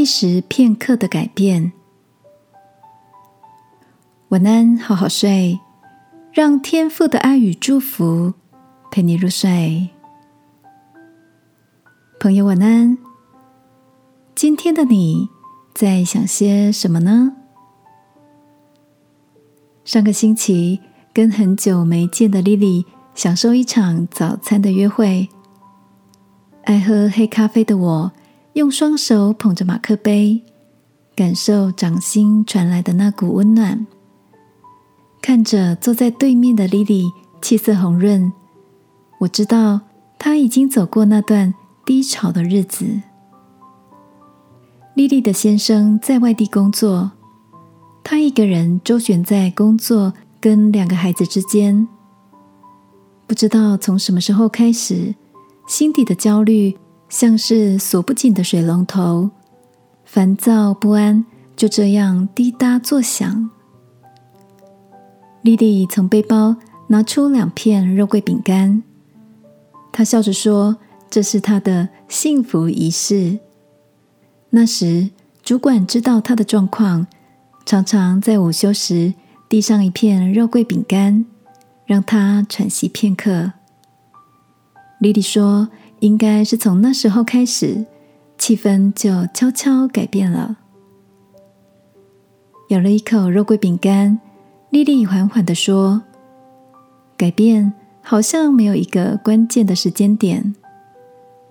一时片刻的改变。晚安，好好睡，让天父的爱与祝福陪你入睡。朋友，晚安。今天的你在想些什么呢？上个星期跟很久没见的莉莉享受一场早餐的约会。爱喝黑咖啡的我。用双手捧着马克杯，感受掌心传来的那股温暖。看着坐在对面的莉莉，气色红润，我知道她已经走过那段低潮的日子。莉莉的先生在外地工作，她一个人周旋在工作跟两个孩子之间。不知道从什么时候开始，心底的焦虑。像是锁不紧的水龙头，烦躁不安就这样滴答作响。莉莉从背包拿出两片肉桂饼干，她笑着说：“这是她的幸福仪式。”那时，主管知道她的状况，常常在午休时递上一片肉桂饼干，让她喘息片刻。莉莉说。应该是从那时候开始，气氛就悄悄改变了。咬了一口肉桂饼干，莉莉缓缓的说：“改变好像没有一个关键的时间点，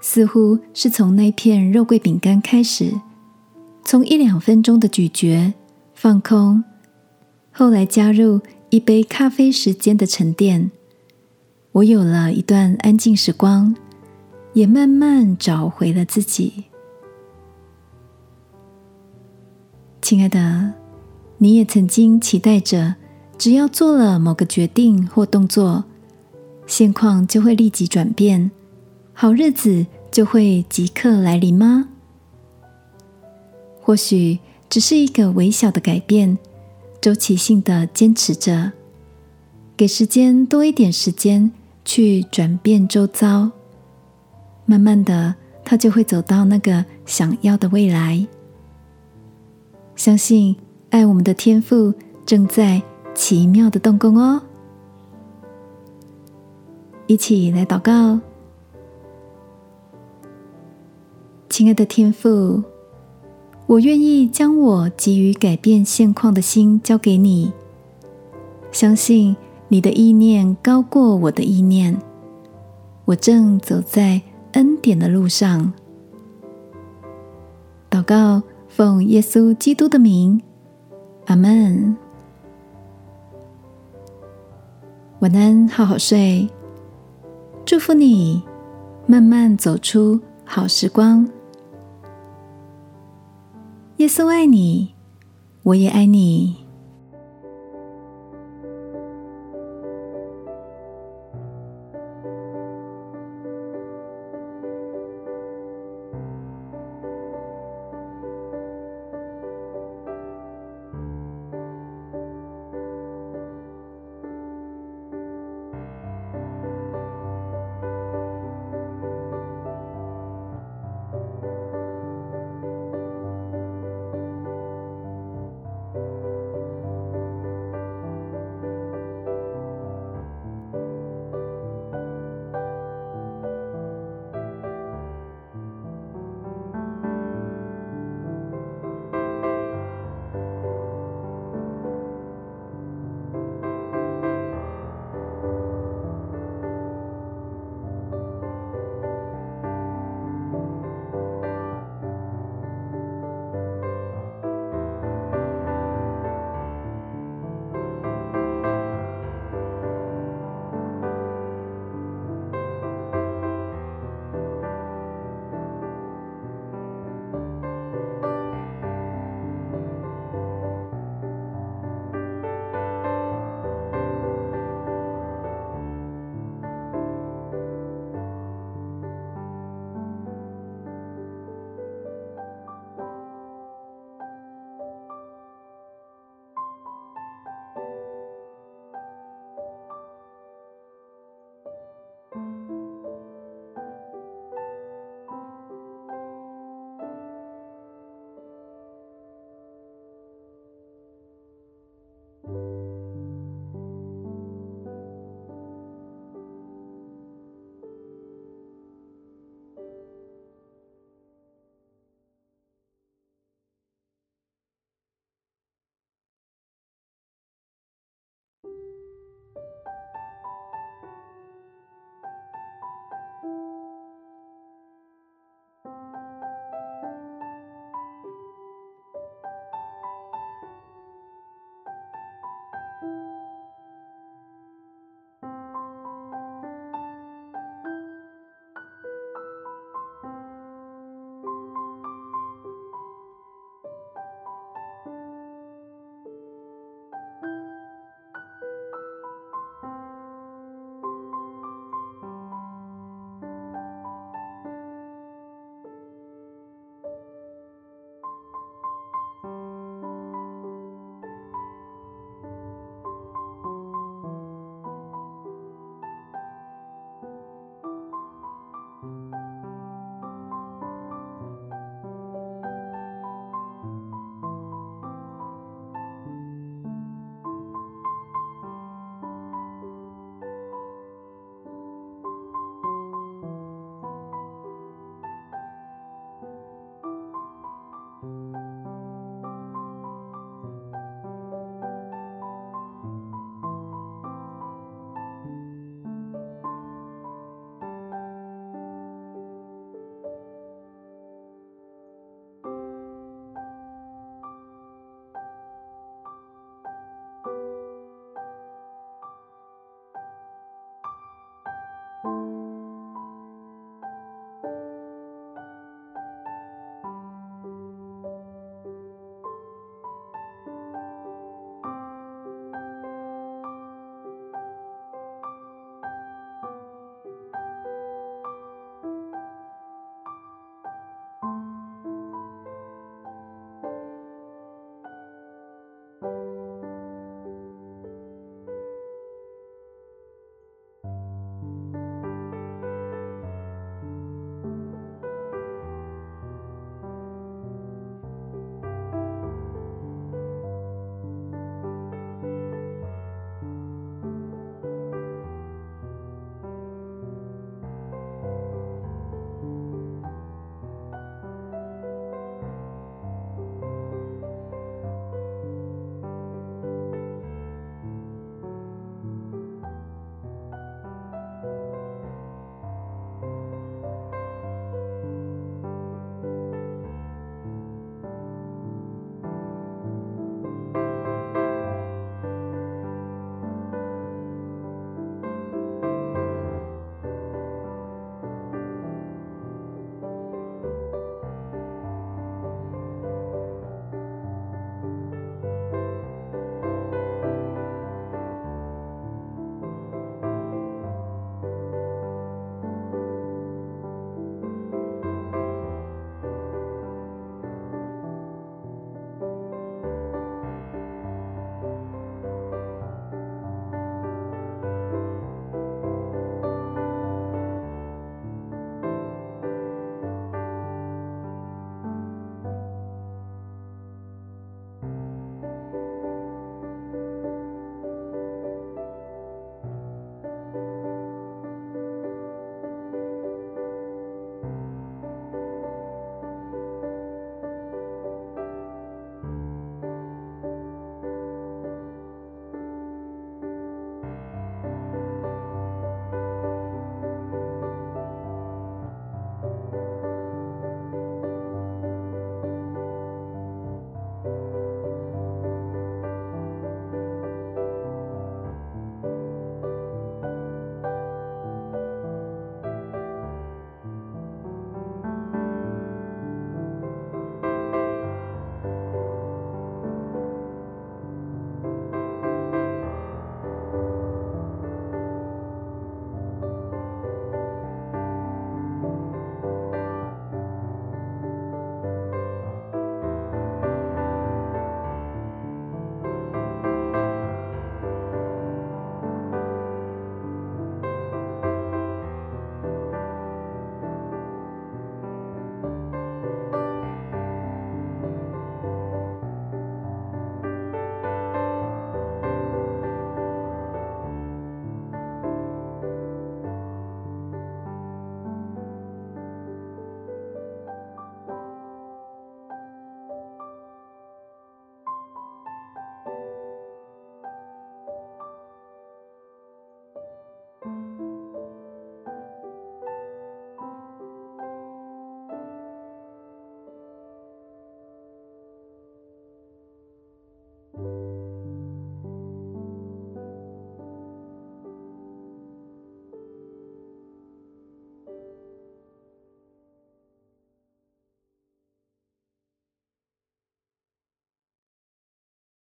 似乎是从那片肉桂饼干开始，从一两分钟的咀嚼、放空，后来加入一杯咖啡时间的沉淀，我有了一段安静时光。”也慢慢找回了自己，亲爱的，你也曾经期待着，只要做了某个决定或动作，现况就会立即转变，好日子就会即刻来临吗？或许只是一个微小的改变，周期性的坚持着，给时间多一点时间去转变周遭。慢慢的，他就会走到那个想要的未来。相信爱我们的天赋正在奇妙的动工哦！一起来祷告，亲爱的天父，我愿意将我急于改变现况的心交给你，相信你的意念高过我的意念，我正走在。恩典的路上，祷告，奉耶稣基督的名，阿门。晚安，好好睡。祝福你，慢慢走出好时光。耶稣爱你，我也爱你。